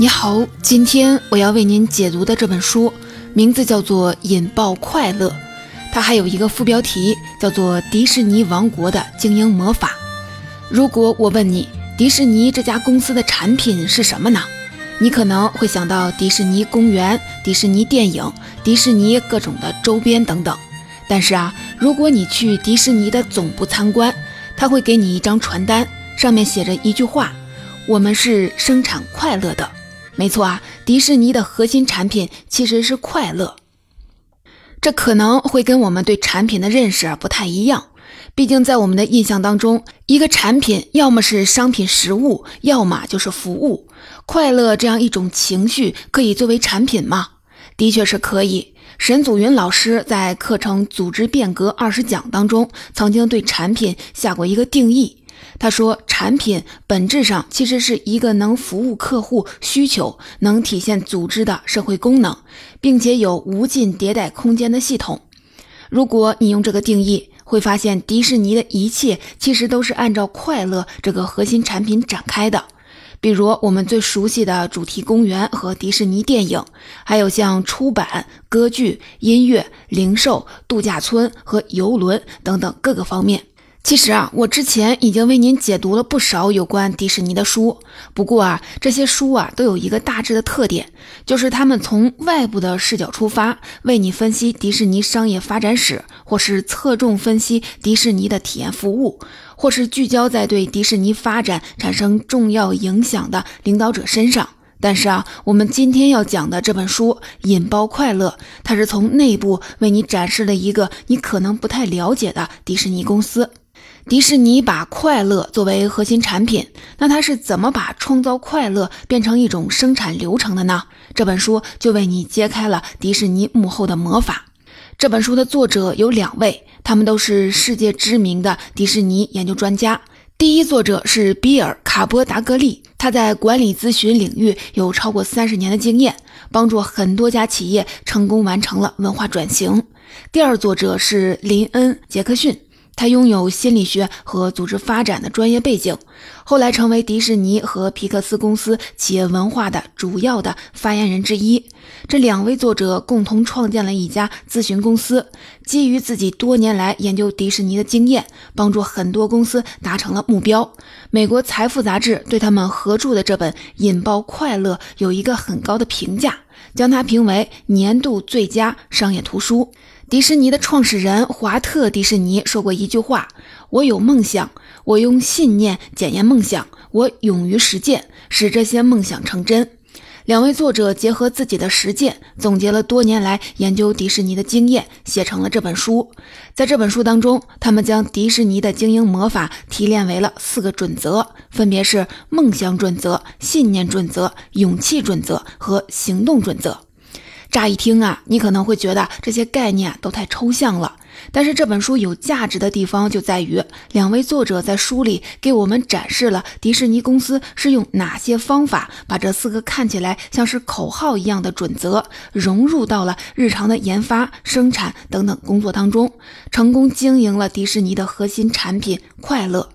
你好，今天我要为您解读的这本书名字叫做《引爆快乐》，它还有一个副标题叫做《迪士尼王国的经营魔法》。如果我问你，迪士尼这家公司的产品是什么呢？你可能会想到迪士尼公园、迪士尼电影、迪士尼各种的周边等等。但是啊，如果你去迪士尼的总部参观，他会给你一张传单，上面写着一句话：“我们是生产快乐的。”没错啊，迪士尼的核心产品其实是快乐。这可能会跟我们对产品的认识不太一样，毕竟在我们的印象当中，一个产品要么是商品实物，要么就是服务。快乐这样一种情绪可以作为产品吗？的确是可以。沈祖云老师在课程《组织变革二十讲》当中，曾经对产品下过一个定义。他说，产品本质上其实是一个能服务客户需求、能体现组织的社会功能，并且有无尽迭代空间的系统。如果你用这个定义，会发现迪士尼的一切其实都是按照快乐这个核心产品展开的。比如我们最熟悉的主题公园和迪士尼电影，还有像出版、歌剧、音乐、零售、度假村和游轮等等各个方面。其实啊，我之前已经为您解读了不少有关迪士尼的书。不过啊，这些书啊都有一个大致的特点，就是他们从外部的视角出发，为你分析迪士尼商业发展史，或是侧重分析迪士尼的体验服务，或是聚焦在对迪士尼发展产生重要影响的领导者身上。但是啊，我们今天要讲的这本书《引爆快乐》，它是从内部为你展示了一个你可能不太了解的迪士尼公司。迪士尼把快乐作为核心产品，那它是怎么把创造快乐变成一种生产流程的呢？这本书就为你揭开了迪士尼幕后的魔法。这本书的作者有两位，他们都是世界知名的迪士尼研究专家。第一作者是比尔·卡波达格利，他在管理咨询领域有超过三十年的经验，帮助很多家企业成功完成了文化转型。第二作者是林恩·杰克逊。他拥有心理学和组织发展的专业背景，后来成为迪士尼和皮克斯公司企业文化的主要的发言人之一。这两位作者共同创建了一家咨询公司，基于自己多年来研究迪士尼的经验，帮助很多公司达成了目标。美国财富杂志对他们合著的这本《引爆快乐》有一个很高的评价，将它评为年度最佳商业图书。迪士尼的创始人华特·迪士尼说过一句话：“我有梦想，我用信念检验梦想，我勇于实践，使这些梦想成真。”两位作者结合自己的实践，总结了多年来研究迪士尼的经验，写成了这本书。在这本书当中，他们将迪士尼的经营魔法提炼为了四个准则，分别是梦想准则、信念准则、勇气准则和行动准则。乍一听啊，你可能会觉得这些概念都太抽象了。但是这本书有价值的地方就在于，两位作者在书里给我们展示了迪士尼公司是用哪些方法把这四个看起来像是口号一样的准则融入到了日常的研发、生产等等工作当中，成功经营了迪士尼的核心产品快乐。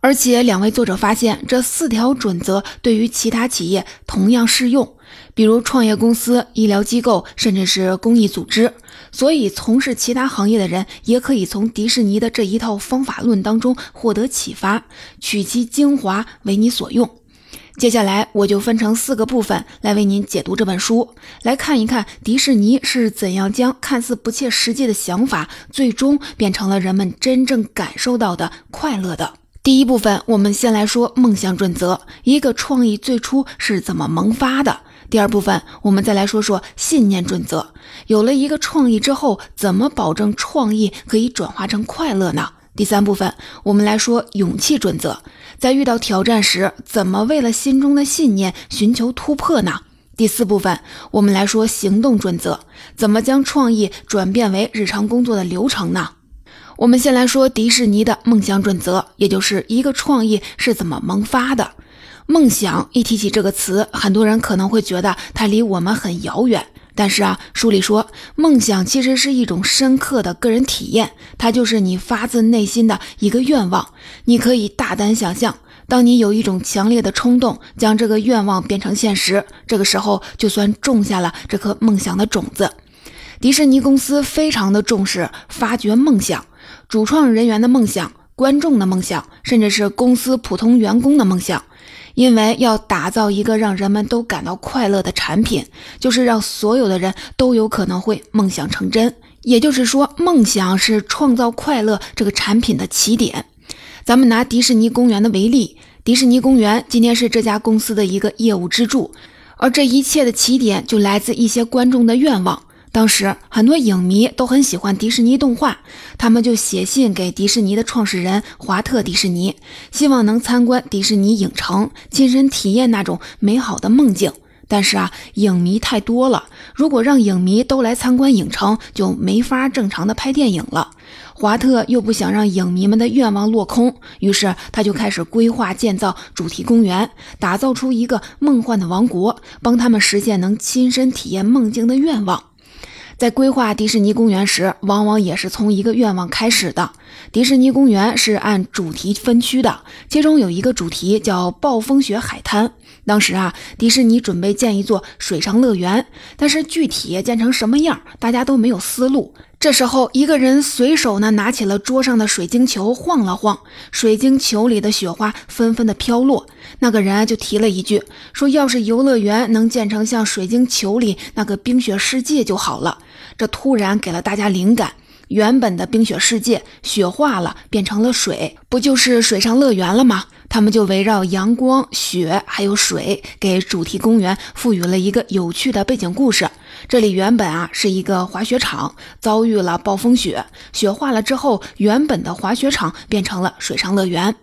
而且两位作者发现，这四条准则对于其他企业同样适用。比如创业公司、医疗机构，甚至是公益组织，所以从事其他行业的人也可以从迪士尼的这一套方法论当中获得启发，取其精华为你所用。接下来我就分成四个部分来为您解读这本书，来看一看迪士尼是怎样将看似不切实际的想法，最终变成了人们真正感受到的快乐的。第一部分，我们先来说梦想准则，一个创意最初是怎么萌发的。第二部分，我们再来说说信念准则。有了一个创意之后，怎么保证创意可以转化成快乐呢？第三部分，我们来说勇气准则。在遇到挑战时，怎么为了心中的信念寻求突破呢？第四部分，我们来说行动准则。怎么将创意转变为日常工作的流程呢？我们先来说迪士尼的梦想准则，也就是一个创意是怎么萌发的。梦想一提起这个词，很多人可能会觉得它离我们很遥远。但是啊，书里说，梦想其实是一种深刻的个人体验，它就是你发自内心的一个愿望。你可以大胆想象，当你有一种强烈的冲动，将这个愿望变成现实，这个时候就算种下了这颗梦想的种子。迪士尼公司非常的重视发掘梦想，主创人员的梦想、观众的梦想，甚至是公司普通员工的梦想。因为要打造一个让人们都感到快乐的产品，就是让所有的人都有可能会梦想成真。也就是说，梦想是创造快乐这个产品的起点。咱们拿迪士尼公园的为例，迪士尼公园今天是这家公司的一个业务支柱，而这一切的起点就来自一些观众的愿望。当时很多影迷都很喜欢迪士尼动画，他们就写信给迪士尼的创始人华特·迪士尼，希望能参观迪士尼影城，亲身体验那种美好的梦境。但是啊，影迷太多了，如果让影迷都来参观影城，就没法正常的拍电影了。华特又不想让影迷们的愿望落空，于是他就开始规划建造主题公园，打造出一个梦幻的王国，帮他们实现能亲身体验梦境的愿望。在规划迪士尼公园时，往往也是从一个愿望开始的。迪士尼公园是按主题分区的，其中有一个主题叫暴风雪海滩。当时啊，迪士尼准备建一座水上乐园，但是具体建成什么样，大家都没有思路。这时候，一个人随手呢拿起了桌上的水晶球，晃了晃，水晶球里的雪花纷纷的飘落。那个人就提了一句，说：“要是游乐园能建成像水晶球里那个冰雪世界就好了。”这突然给了大家灵感，原本的冰雪世界雪化了，变成了水，不就是水上乐园了吗？他们就围绕阳光、雪还有水，给主题公园赋予了一个有趣的背景故事。这里原本啊是一个滑雪场，遭遇了暴风雪，雪化了之后，原本的滑雪场变成了水上乐园。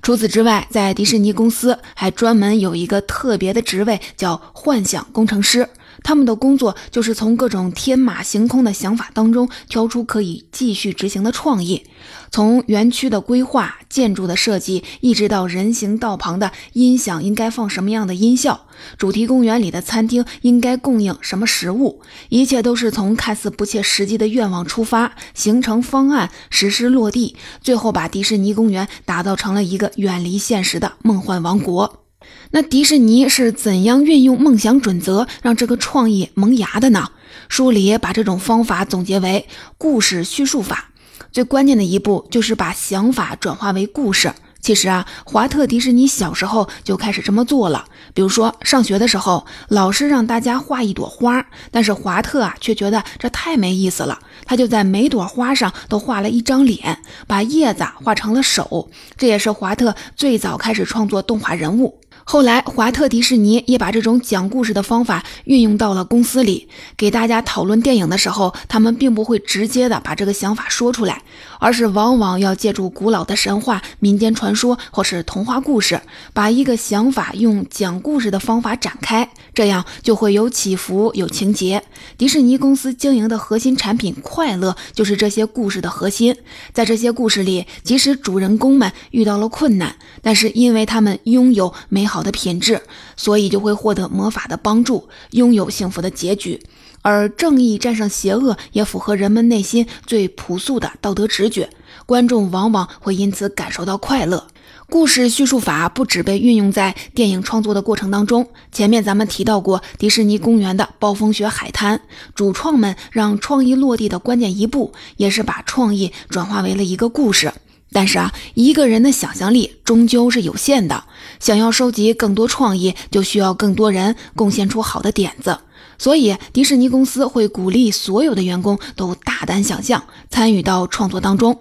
除此之外，在迪士尼公司还专门有一个特别的职位，叫幻想工程师。他们的工作就是从各种天马行空的想法当中挑出可以继续执行的创意，从园区的规划、建筑的设计，一直到人行道旁的音响应该放什么样的音效，主题公园里的餐厅应该供应什么食物，一切都是从看似不切实际的愿望出发，形成方案，实施落地，最后把迪士尼公园打造成了一个远离现实的梦幻王国。那迪士尼是怎样运用梦想准则让这个创意萌芽的呢？书里把这种方法总结为故事叙述法。最关键的一步就是把想法转化为故事。其实啊，华特迪士尼小时候就开始这么做了。比如说，上学的时候，老师让大家画一朵花，但是华特啊却觉得这太没意思了，他就在每朵花上都画了一张脸，把叶子画成了手。这也是华特最早开始创作动画人物。后来，华特迪士尼也把这种讲故事的方法运用到了公司里，给大家讨论电影的时候，他们并不会直接的把这个想法说出来，而是往往要借助古老的神话、民间传说或是童话故事，把一个想法用讲故事的方法展开，这样就会有起伏、有情节。迪士尼公司经营的核心产品快乐，就是这些故事的核心。在这些故事里，即使主人公们遇到了困难，但是因为他们拥有美好。的品质，所以就会获得魔法的帮助，拥有幸福的结局。而正义战胜邪恶，也符合人们内心最朴素的道德直觉。观众往往会因此感受到快乐。故事叙述法不只被运用在电影创作的过程当中，前面咱们提到过迪士尼公园的暴风雪海滩，主创们让创意落地的关键一步，也是把创意转化为了一个故事。但是啊，一个人的想象力终究是有限的。想要收集更多创意，就需要更多人贡献出好的点子。所以，迪士尼公司会鼓励所有的员工都大胆想象，参与到创作当中。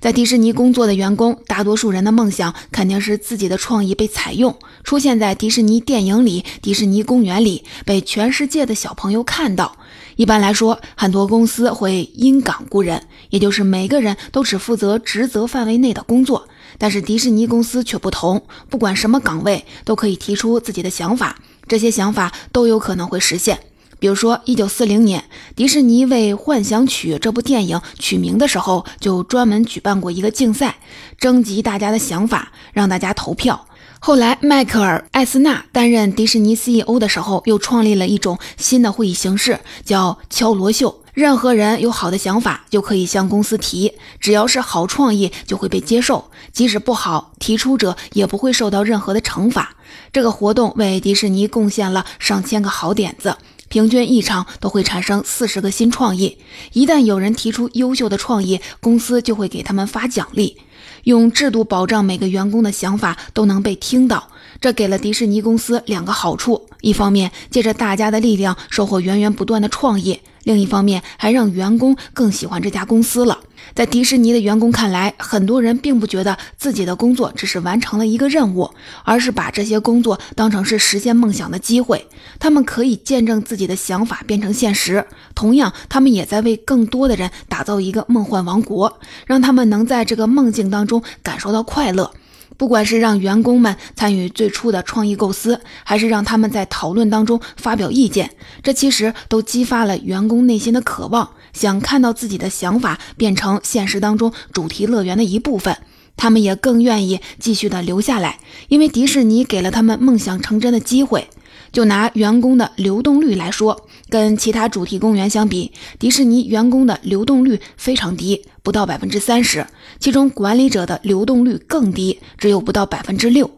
在迪士尼工作的员工，大多数人的梦想肯定是自己的创意被采用，出现在迪士尼电影里、迪士尼公园里，被全世界的小朋友看到。一般来说，很多公司会因岗雇人，也就是每个人都只负责职责范围内的工作。但是迪士尼公司却不同，不管什么岗位都可以提出自己的想法，这些想法都有可能会实现。比如说，一九四零年，迪士尼为《幻想曲》这部电影取名的时候，就专门举办过一个竞赛，征集大家的想法，让大家投票。后来，迈克尔·艾斯纳担任迪士尼 CEO 的时候，又创立了一种新的会议形式，叫敲锣秀。任何人有好的想法就可以向公司提，只要是好创意就会被接受，即使不好，提出者也不会受到任何的惩罚。这个活动为迪士尼贡献了上千个好点子，平均一场都会产生四十个新创意。一旦有人提出优秀的创意，公司就会给他们发奖励。用制度保障每个员工的想法都能被听到，这给了迪士尼公司两个好处：一方面，借着大家的力量收获源源不断的创业。另一方面，还让员工更喜欢这家公司了。在迪士尼的员工看来，很多人并不觉得自己的工作只是完成了一个任务，而是把这些工作当成是实现梦想的机会。他们可以见证自己的想法变成现实，同样，他们也在为更多的人打造一个梦幻王国，让他们能在这个梦境当中感受到快乐。不管是让员工们参与最初的创意构思，还是让他们在讨论当中发表意见，这其实都激发了员工内心的渴望，想看到自己的想法变成现实当中主题乐园的一部分。他们也更愿意继续的留下来，因为迪士尼给了他们梦想成真的机会。就拿员工的流动率来说，跟其他主题公园相比，迪士尼员工的流动率非常低，不到百分之三十，其中管理者的流动率更低，只有不到百分之六。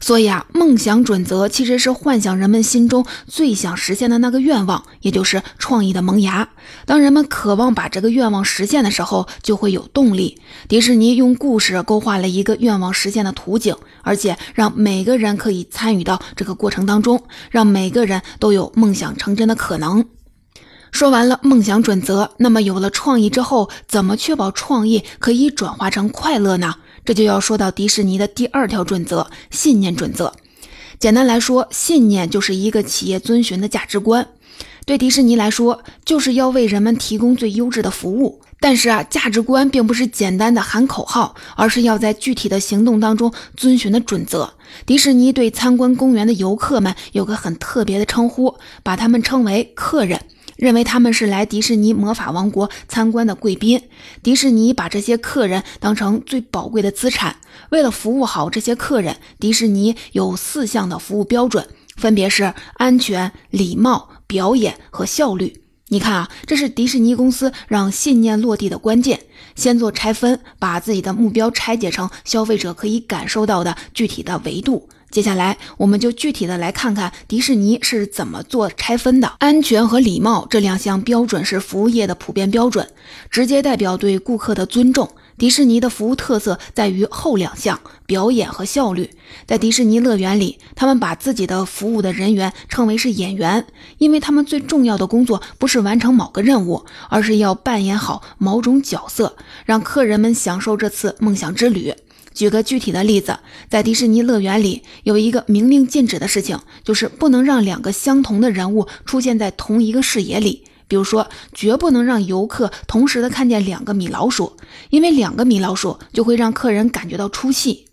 所以啊，梦想准则其实是幻想人们心中最想实现的那个愿望，也就是创意的萌芽。当人们渴望把这个愿望实现的时候，就会有动力。迪士尼用故事勾画了一个愿望实现的图景，而且让每个人可以参与到这个过程当中，让每个人都有梦想成真的可能。说完了梦想准则，那么有了创意之后，怎么确保创意可以转化成快乐呢？这就要说到迪士尼的第二条准则——信念准则。简单来说，信念就是一个企业遵循的价值观。对迪士尼来说，就是要为人们提供最优质的服务。但是啊，价值观并不是简单的喊口号，而是要在具体的行动当中遵循的准则。迪士尼对参观公园的游客们有个很特别的称呼，把他们称为客人。认为他们是来迪士尼魔法王国参观的贵宾，迪士尼把这些客人当成最宝贵的资产。为了服务好这些客人，迪士尼有四项的服务标准，分别是安全、礼貌、表演和效率。你看啊，这是迪士尼公司让信念落地的关键。先做拆分，把自己的目标拆解成消费者可以感受到的具体的维度。接下来，我们就具体的来看看迪士尼是怎么做拆分的。安全和礼貌这两项标准是服务业的普遍标准，直接代表对顾客的尊重。迪士尼的服务特色在于后两项表演和效率。在迪士尼乐园里，他们把自己的服务的人员称为是演员，因为他们最重要的工作不是完成某个任务，而是要扮演好某种角色，让客人们享受这次梦想之旅。举个具体的例子，在迪士尼乐园里有一个明令禁止的事情，就是不能让两个相同的人物出现在同一个视野里。比如说，绝不能让游客同时的看见两个米老鼠，因为两个米老鼠就会让客人感觉到出戏。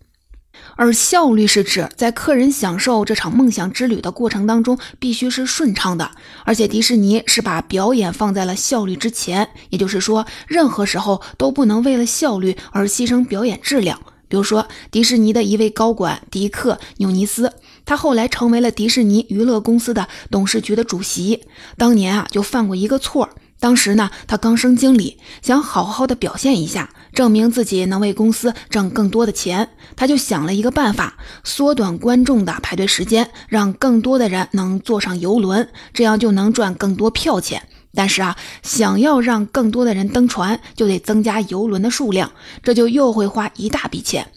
而效率是指在客人享受这场梦想之旅的过程当中，必须是顺畅的。而且迪士尼是把表演放在了效率之前，也就是说，任何时候都不能为了效率而牺牲表演质量。比如说，迪士尼的一位高管迪克·纽尼斯，他后来成为了迪士尼娱乐公司的董事局的主席。当年啊，就犯过一个错。当时呢，他刚升经理，想好好的表现一下，证明自己能为公司挣更多的钱。他就想了一个办法，缩短观众的排队时间，让更多的人能坐上游轮，这样就能赚更多票钱。但是啊，想要让更多的人登船，就得增加游轮的数量，这就又会花一大笔钱。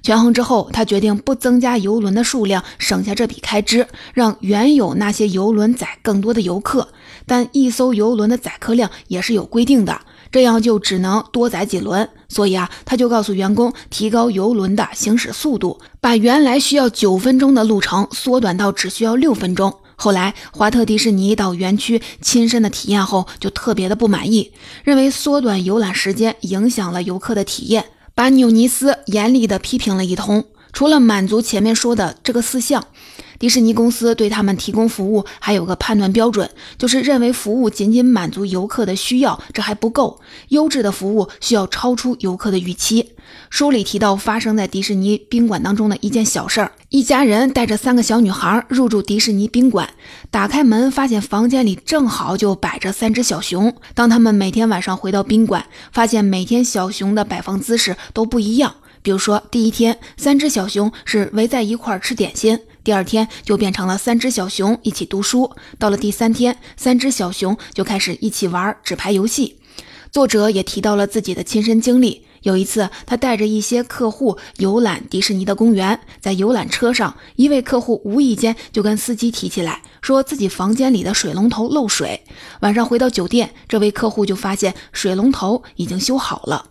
权衡之后，他决定不增加游轮的数量，省下这笔开支，让原有那些游轮载更多的游客。但一艘游轮的载客量也是有规定的，这样就只能多载几轮。所以啊，他就告诉员工提高游轮的行驶速度，把原来需要九分钟的路程缩短到只需要六分钟。后来，华特迪士尼到园区亲身的体验后，就特别的不满意，认为缩短游览时间影响了游客的体验，把纽尼斯严厉的批评了一通。除了满足前面说的这个四项。迪士尼公司对他们提供服务还有个判断标准，就是认为服务仅仅满足游客的需要，这还不够。优质的服务需要超出游客的预期。书里提到发生在迪士尼宾馆当中的一件小事儿：一家人带着三个小女孩入住迪士尼宾馆，打开门发现房间里正好就摆着三只小熊。当他们每天晚上回到宾馆，发现每天小熊的摆放姿势都不一样。比如说，第一天三只小熊是围在一块儿吃点心。第二天就变成了三只小熊一起读书，到了第三天，三只小熊就开始一起玩纸牌游戏。作者也提到了自己的亲身经历，有一次他带着一些客户游览迪士尼的公园，在游览车上，一位客户无意间就跟司机提起来，说自己房间里的水龙头漏水。晚上回到酒店，这位客户就发现水龙头已经修好了。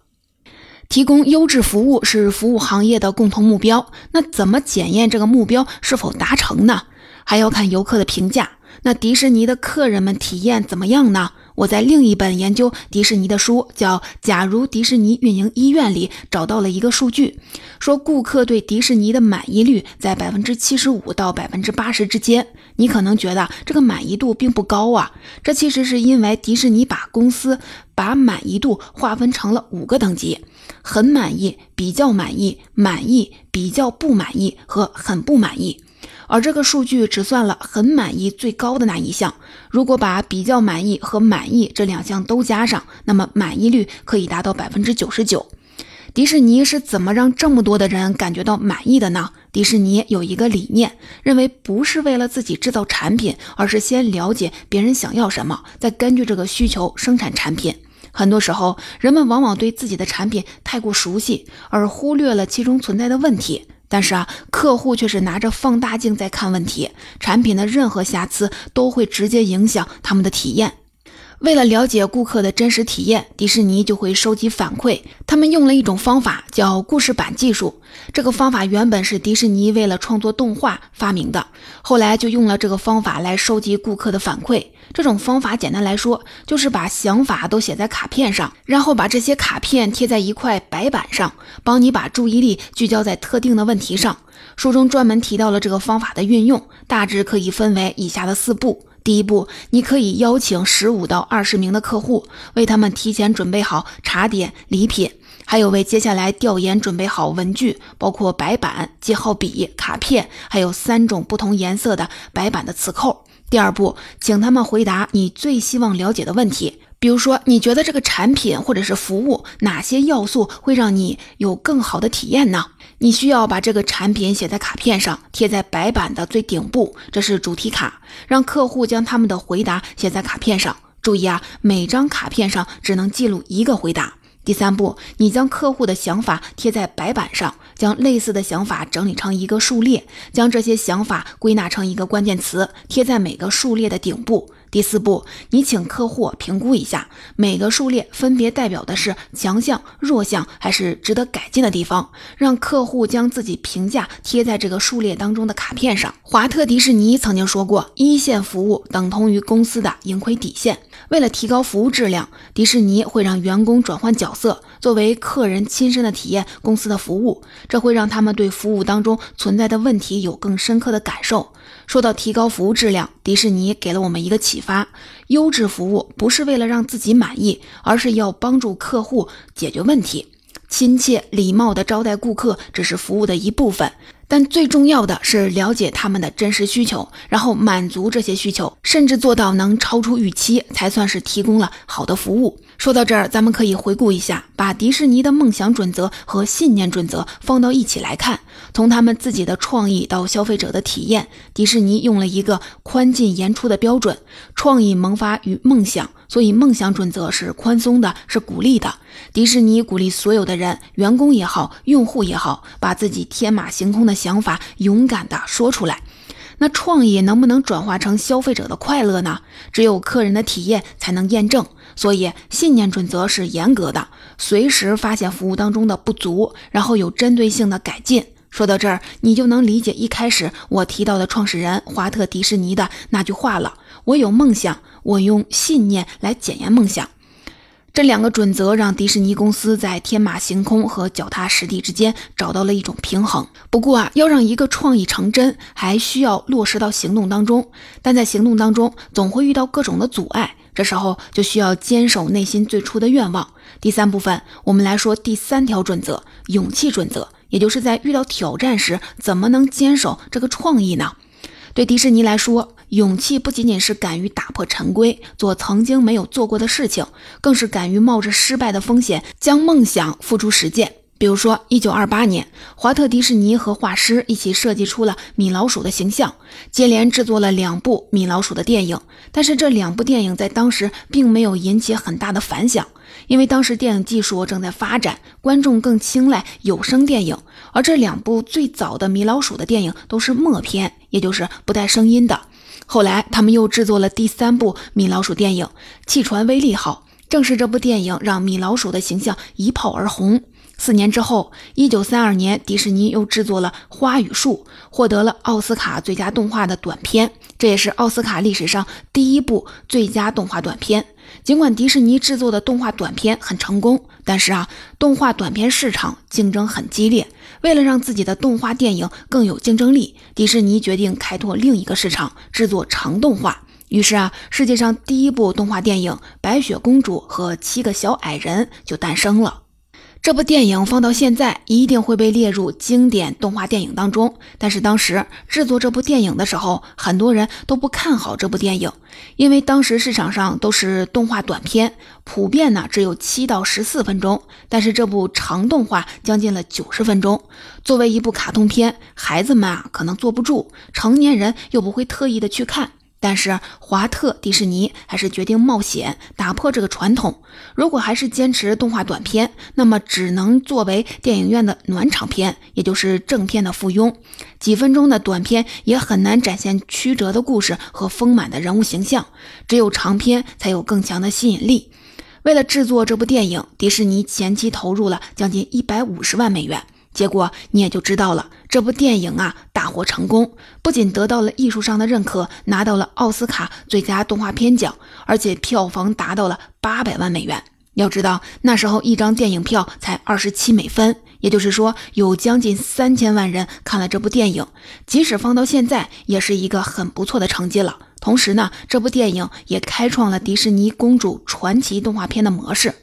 提供优质服务是服务行业的共同目标。那怎么检验这个目标是否达成呢？还要看游客的评价。那迪士尼的客人们体验怎么样呢？我在另一本研究迪士尼的书叫《假如迪士尼运营医院》里找到了一个数据，说顾客对迪士尼的满意率在百分之七十五到百分之八十之间。你可能觉得这个满意度并不高啊，这其实是因为迪士尼把公司把满意度划分成了五个等级：很满意、比较满意、满意、比较不满意和很不满意。而这个数据只算了很满意最高的那一项，如果把比较满意和满意这两项都加上，那么满意率可以达到百分之九十九。迪士尼是怎么让这么多的人感觉到满意的呢？迪士尼有一个理念，认为不是为了自己制造产品，而是先了解别人想要什么，再根据这个需求生产产品。很多时候，人们往往对自己的产品太过熟悉，而忽略了其中存在的问题。但是啊，客户却是拿着放大镜在看问题，产品的任何瑕疵都会直接影响他们的体验。为了了解顾客的真实体验，迪士尼就会收集反馈。他们用了一种方法，叫故事板技术。这个方法原本是迪士尼为了创作动画发明的，后来就用了这个方法来收集顾客的反馈。这种方法简单来说，就是把想法都写在卡片上，然后把这些卡片贴在一块白板上，帮你把注意力聚焦在特定的问题上。书中专门提到了这个方法的运用，大致可以分为以下的四步。第一步，你可以邀请十五到二十名的客户，为他们提前准备好茶点、礼品，还有为接下来调研准备好文具，包括白板、记号笔、卡片，还有三种不同颜色的白板的磁扣。第二步，请他们回答你最希望了解的问题，比如说，你觉得这个产品或者是服务哪些要素会让你有更好的体验呢？你需要把这个产品写在卡片上，贴在白板的最顶部，这是主题卡，让客户将他们的回答写在卡片上。注意啊，每张卡片上只能记录一个回答。第三步，你将客户的想法贴在白板上，将类似的想法整理成一个数列，将这些想法归纳成一个关键词，贴在每个数列的顶部。第四步，你请客户评估一下每个数列分别代表的是强项、弱项还是值得改进的地方，让客户将自己评价贴在这个数列当中的卡片上。华特迪士尼曾经说过，一线服务等同于公司的盈亏底线。为了提高服务质量，迪士尼会让员工转换角色，作为客人亲身的体验公司的服务，这会让他们对服务当中存在的问题有更深刻的感受。说到提高服务质量，迪士尼给了我们一个启发：优质服务不是为了让自己满意，而是要帮助客户解决问题。亲切礼貌的招待顾客只是服务的一部分。但最重要的是了解他们的真实需求，然后满足这些需求，甚至做到能超出预期，才算是提供了好的服务。说到这儿，咱们可以回顾一下，把迪士尼的梦想准则和信念准则放到一起来看。从他们自己的创意到消费者的体验，迪士尼用了一个宽进严出的标准。创意萌发与梦想，所以梦想准则是宽松的，是鼓励的。迪士尼鼓励所有的人，员工也好，用户也好，把自己天马行空的想法勇敢地说出来。那创意能不能转化成消费者的快乐呢？只有客人的体验才能验证。所以信念准则是严格的，随时发现服务当中的不足，然后有针对性的改进。说到这儿，你就能理解一开始我提到的创始人华特迪士尼的那句话了：我有梦想，我用信念来检验梦想。这两个准则让迪士尼公司在天马行空和脚踏实地之间找到了一种平衡。不过啊，要让一个创意成真，还需要落实到行动当中。但在行动当中，总会遇到各种的阻碍，这时候就需要坚守内心最初的愿望。第三部分，我们来说第三条准则——勇气准则，也就是在遇到挑战时，怎么能坚守这个创意呢？对迪士尼来说，勇气不仅仅是敢于打破陈规，做曾经没有做过的事情，更是敢于冒着失败的风险，将梦想付诸实践。比如说，一九二八年，华特迪士尼和画师一起设计出了米老鼠的形象，接连制作了两部米老鼠的电影。但是这两部电影在当时并没有引起很大的反响。因为当时电影技术正在发展，观众更青睐有声电影，而这两部最早的米老鼠的电影都是默片，也就是不带声音的。后来他们又制作了第三部米老鼠电影《汽船威利号》，正是这部电影让米老鼠的形象一炮而红。四年之后，一九三二年，迪士尼又制作了《花与树》，获得了奥斯卡最佳动画的短片，这也是奥斯卡历史上第一部最佳动画短片。尽管迪士尼制作的动画短片很成功，但是啊，动画短片市场竞争很激烈。为了让自己的动画电影更有竞争力，迪士尼决定开拓另一个市场，制作长动画。于是啊，世界上第一部动画电影《白雪公主和七个小矮人》就诞生了。这部电影放到现在一定会被列入经典动画电影当中。但是当时制作这部电影的时候，很多人都不看好这部电影，因为当时市场上都是动画短片，普遍呢只有七到十四分钟。但是这部长动画将近了九十分钟，作为一部卡通片，孩子们啊可能坐不住，成年人又不会特意的去看。但是华特迪士尼还是决定冒险打破这个传统。如果还是坚持动画短片，那么只能作为电影院的暖场片，也就是正片的附庸。几分钟的短片也很难展现曲折的故事和丰满的人物形象，只有长片才有更强的吸引力。为了制作这部电影，迪士尼前期投入了将近一百五十万美元。结果你也就知道了，这部电影啊大获成功，不仅得到了艺术上的认可，拿到了奥斯卡最佳动画片奖，而且票房达到了八百万美元。要知道那时候一张电影票才二十七美分，也就是说有将近三千万人看了这部电影，即使放到现在也是一个很不错的成绩了。同时呢，这部电影也开创了迪士尼公主传奇动画片的模式。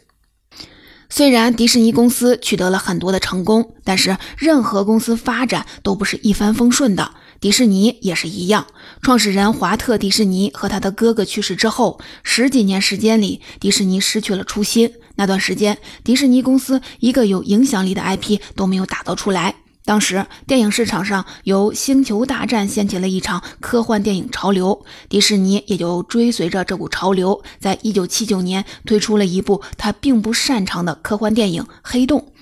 虽然迪士尼公司取得了很多的成功，但是任何公司发展都不是一帆风顺的。迪士尼也是一样。创始人华特·迪士尼和他的哥哥去世之后，十几年时间里，迪士尼失去了初心。那段时间，迪士尼公司一个有影响力的 IP 都没有打造出来。当时，电影市场上由《星球大战》掀起了一场科幻电影潮流，迪士尼也就追随着这股潮流，在一九七九年推出了一部他并不擅长的科幻电影《黑洞》，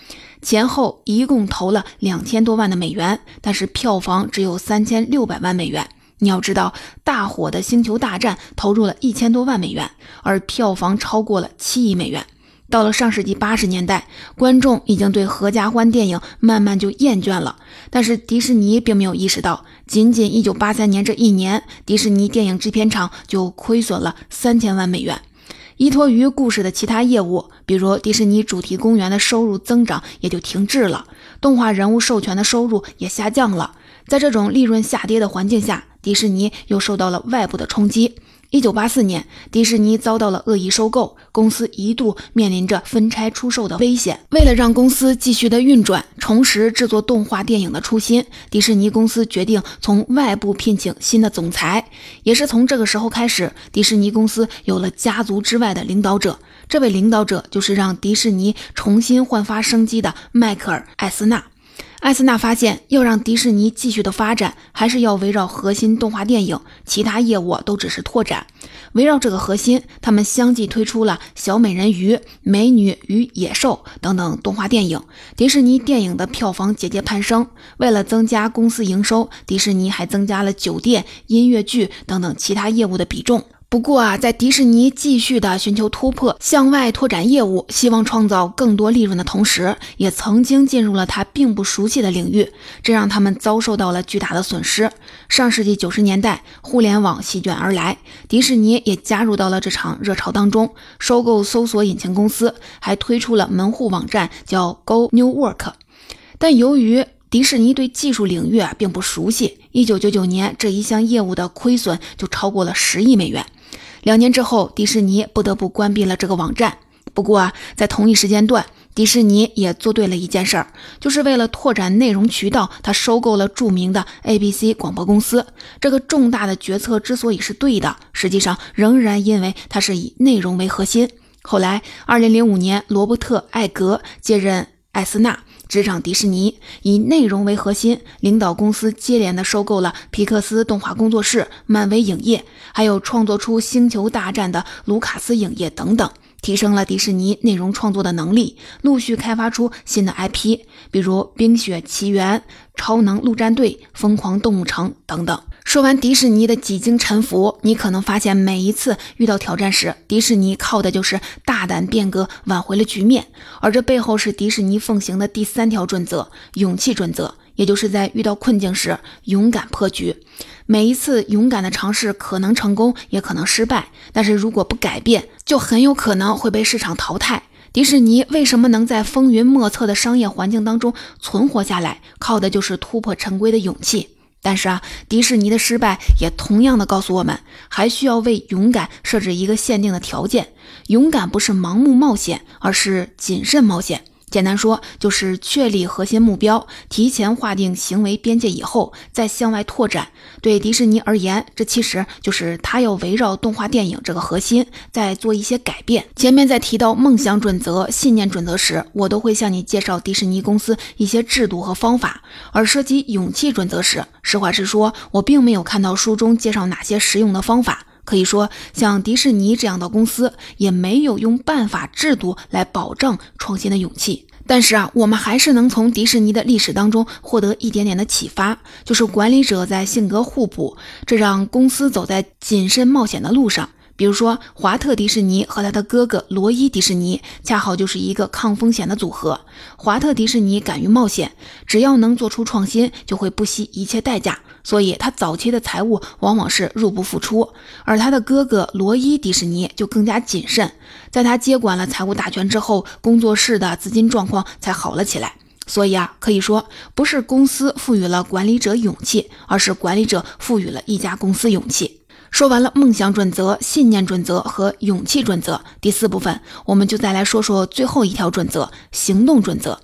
前后一共投了两千多万的美元，但是票房只有三千六百万美元。你要知道，大火的《星球大战》投入了一千多万美元，而票房超过了七亿美元。到了上世纪八十年代，观众已经对合家欢电影慢慢就厌倦了。但是迪士尼并没有意识到，仅仅一九八三年这一年，迪士尼电影制片厂就亏损了三千万美元。依托于故事的其他业务，比如迪士尼主题公园的收入增长也就停滞了，动画人物授权的收入也下降了。在这种利润下跌的环境下，迪士尼又受到了外部的冲击。一九八四年，迪士尼遭到了恶意收购，公司一度面临着分拆出售的危险。为了让公司继续的运转，重拾制作动画电影的初心，迪士尼公司决定从外部聘请新的总裁。也是从这个时候开始，迪士尼公司有了家族之外的领导者。这位领导者就是让迪士尼重新焕发生机的迈克尔·艾斯纳。艾斯纳发现，要让迪士尼继续的发展，还是要围绕核心动画电影，其他业务都只是拓展。围绕这个核心，他们相继推出了《小美人鱼》《美女与野兽》等等动画电影。迪士尼电影的票房节节攀升。为了增加公司营收，迪士尼还增加了酒店、音乐剧等等其他业务的比重。不过啊，在迪士尼继续的寻求突破、向外拓展业务、希望创造更多利润的同时，也曾经进入了他并不熟悉的领域，这让他们遭受到了巨大的损失。上世纪九十年代，互联网席卷而来，迪士尼也加入到了这场热潮当中，收购搜索引擎公司，还推出了门户网站叫 Go New Work。但由于迪士尼对技术领域啊并不熟悉，一九九九年这一项业务的亏损就超过了十亿美元。两年之后，迪士尼不得不关闭了这个网站。不过啊，在同一时间段，迪士尼也做对了一件事儿，就是为了拓展内容渠道，他收购了著名的 ABC 广播公司。这个重大的决策之所以是对的，实际上仍然因为它是以内容为核心。后来，二零零五年，罗伯特·艾格接任艾斯纳。执掌迪士尼，以内容为核心，领导公司接连的收购了皮克斯动画工作室、漫威影业，还有创作出《星球大战》的卢卡斯影业等等，提升了迪士尼内容创作的能力，陆续开发出新的 IP，比如《冰雪奇缘》《超能陆战队》《疯狂动物城》等等。说完迪士尼的几经沉浮，你可能发现每一次遇到挑战时，迪士尼靠的就是大胆变革挽回了局面，而这背后是迪士尼奉行的第三条准则——勇气准则，也就是在遇到困境时勇敢破局。每一次勇敢的尝试可能成功，也可能失败，但是如果不改变，就很有可能会被市场淘汰。迪士尼为什么能在风云莫测的商业环境当中存活下来？靠的就是突破陈规的勇气。但是啊，迪士尼的失败也同样的告诉我们，还需要为勇敢设置一个限定的条件。勇敢不是盲目冒险，而是谨慎冒险。简单说，就是确立核心目标，提前划定行为边界以后，再向外拓展。对迪士尼而言，这其实就是他要围绕动画电影这个核心，再做一些改变。前面在提到梦想准则、信念准则时，我都会向你介绍迪士尼公司一些制度和方法；而涉及勇气准则时，实话实说，我并没有看到书中介绍哪些实用的方法。可以说，像迪士尼这样的公司也没有用办法制度来保障创新的勇气。但是啊，我们还是能从迪士尼的历史当中获得一点点的启发，就是管理者在性格互补，这让公司走在谨慎冒险的路上。比如说，华特迪士尼和他的哥哥罗伊迪士尼恰好就是一个抗风险的组合。华特迪士尼敢于冒险，只要能做出创新，就会不惜一切代价。所以，他早期的财务往往是入不敷出，而他的哥哥罗伊·迪士尼就更加谨慎。在他接管了财务大权之后，工作室的资金状况才好了起来。所以啊，可以说不是公司赋予了管理者勇气，而是管理者赋予了一家公司勇气。说完了梦想准则、信念准则和勇气准则，第四部分我们就再来说说最后一条准则——行动准则。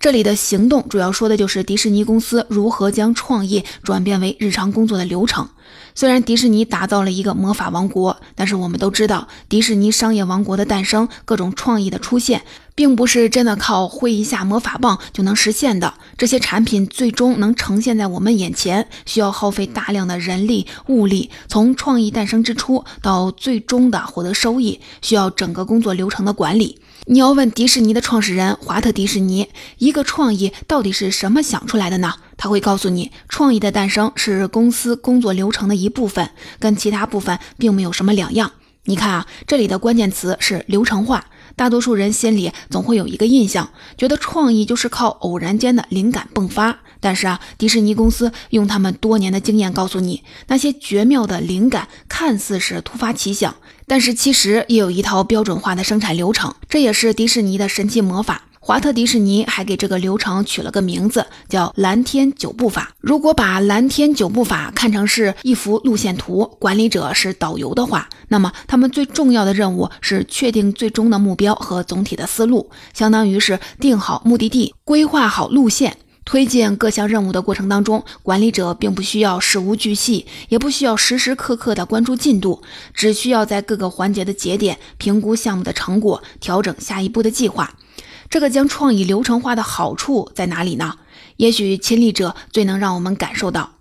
这里的行动主要说的就是迪士尼公司如何将创意转变为日常工作的流程。虽然迪士尼打造了一个魔法王国，但是我们都知道，迪士尼商业王国的诞生、各种创意的出现，并不是真的靠挥一下魔法棒就能实现的。这些产品最终能呈现在我们眼前，需要耗费大量的人力物力，从创意诞生之初到最终的获得收益，需要整个工作流程的管理。你要问迪士尼的创始人华特迪士尼，一个创意到底是什么想出来的呢？他会告诉你，创意的诞生是公司工作流程的一部分，跟其他部分并没有什么两样。你看啊，这里的关键词是流程化。大多数人心里总会有一个印象，觉得创意就是靠偶然间的灵感迸发。但是啊，迪士尼公司用他们多年的经验告诉你，那些绝妙的灵感看似是突发奇想，但是其实也有一套标准化的生产流程，这也是迪士尼的神奇魔法。华特迪士尼还给这个流程取了个名字，叫蓝天九步法。如果把蓝天九步法看成是一幅路线图，管理者是导游的话，那么他们最重要的任务是确定最终的目标和总体的思路，相当于是定好目的地，规划好路线。推进各项任务的过程当中，管理者并不需要事无巨细，也不需要时时刻刻的关注进度，只需要在各个环节的节点评估项目的成果，调整下一步的计划。这个将创意流程化的好处在哪里呢？也许亲历者最能让我们感受到。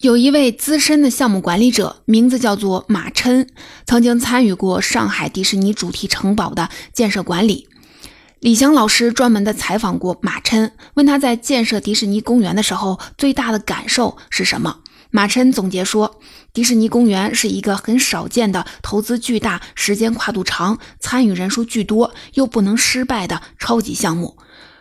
有一位资深的项目管理者，名字叫做马琛，曾经参与过上海迪士尼主题城堡的建设管理。李翔老师专门的采访过马琛，问他在建设迪士尼公园的时候最大的感受是什么？马琛总结说，迪士尼公园是一个很少见的投资巨大、时间跨度长、参与人数巨多又不能失败的超级项目。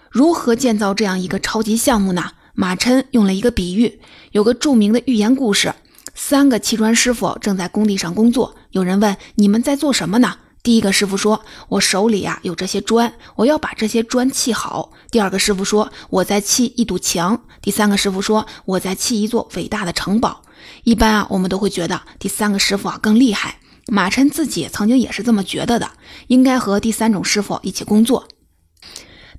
如何建造这样一个超级项目呢？马琛用了一个比喻，有个著名的寓言故事：三个砌砖师傅正在工地上工作，有人问：“你们在做什么呢？”第一个师傅说：“我手里呀有这些砖，我要把这些砖砌好。”第二个师傅说：“我在砌一堵墙。”第三个师傅说：“我在砌一座伟大的城堡。”一般啊，我们都会觉得第三个师傅啊更厉害。马琛自己曾经也是这么觉得的，应该和第三种师傅一起工作。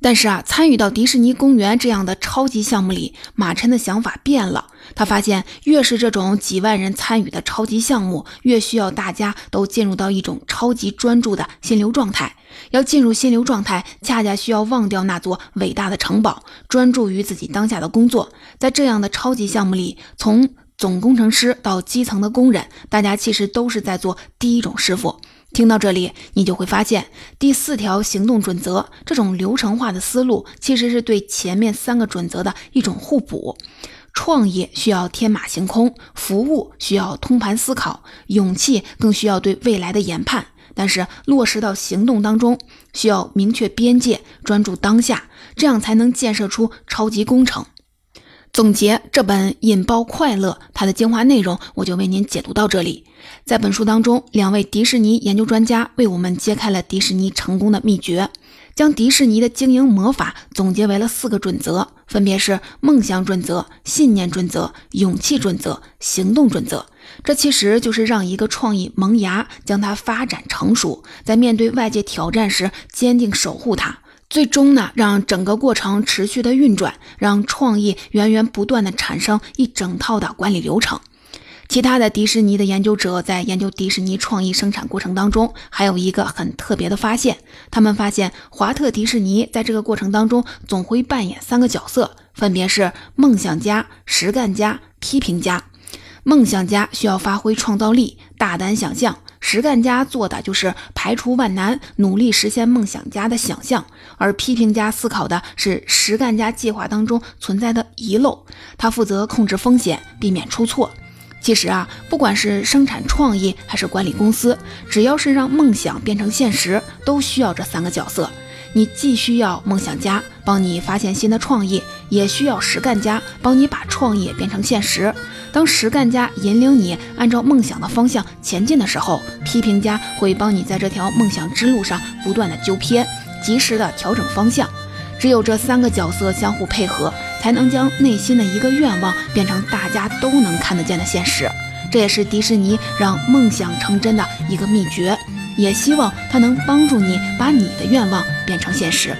但是啊，参与到迪士尼公园这样的超级项目里，马琛的想法变了。他发现，越是这种几万人参与的超级项目，越需要大家都进入到一种超级专注的心流状态。要进入心流状态，恰恰需要忘掉那座伟大的城堡，专注于自己当下的工作。在这样的超级项目里，从总工程师到基层的工人，大家其实都是在做第一种师傅。听到这里，你就会发现第四条行动准则这种流程化的思路，其实是对前面三个准则的一种互补。创业需要天马行空，服务需要通盘思考，勇气更需要对未来的研判。但是落实到行动当中，需要明确边界，专注当下，这样才能建设出超级工程。总结这本《引爆快乐》，它的精华内容我就为您解读到这里。在本书当中，两位迪士尼研究专家为我们揭开了迪士尼成功的秘诀，将迪士尼的经营魔法总结为了四个准则，分别是梦想准则、信念准则、勇气准则、行动准则。这其实就是让一个创意萌芽，将它发展成熟，在面对外界挑战时坚定守护它。最终呢，让整个过程持续的运转，让创意源源不断的产生一整套的管理流程。其他的迪士尼的研究者在研究迪士尼创意生产过程当中，还有一个很特别的发现，他们发现华特迪士尼在这个过程当中总会扮演三个角色，分别是梦想家、实干家、批评家。梦想家需要发挥创造力，大胆想象。实干家做的就是排除万难，努力实现梦想家的想象；而批评家思考的是实干家计划当中存在的遗漏，他负责控制风险，避免出错。其实啊，不管是生产创意还是管理公司，只要是让梦想变成现实，都需要这三个角色。你既需要梦想家帮你发现新的创意，也需要实干家帮你把创意变成现实。当实干家引领你按照梦想的方向前进的时候，批评家会帮你在这条梦想之路上不断的纠偏，及时的调整方向。只有这三个角色相互配合，才能将内心的一个愿望变成大家都能看得见的现实。这也是迪士尼让梦想成真的一个秘诀。也希望他能帮助你把你的愿望变成现实。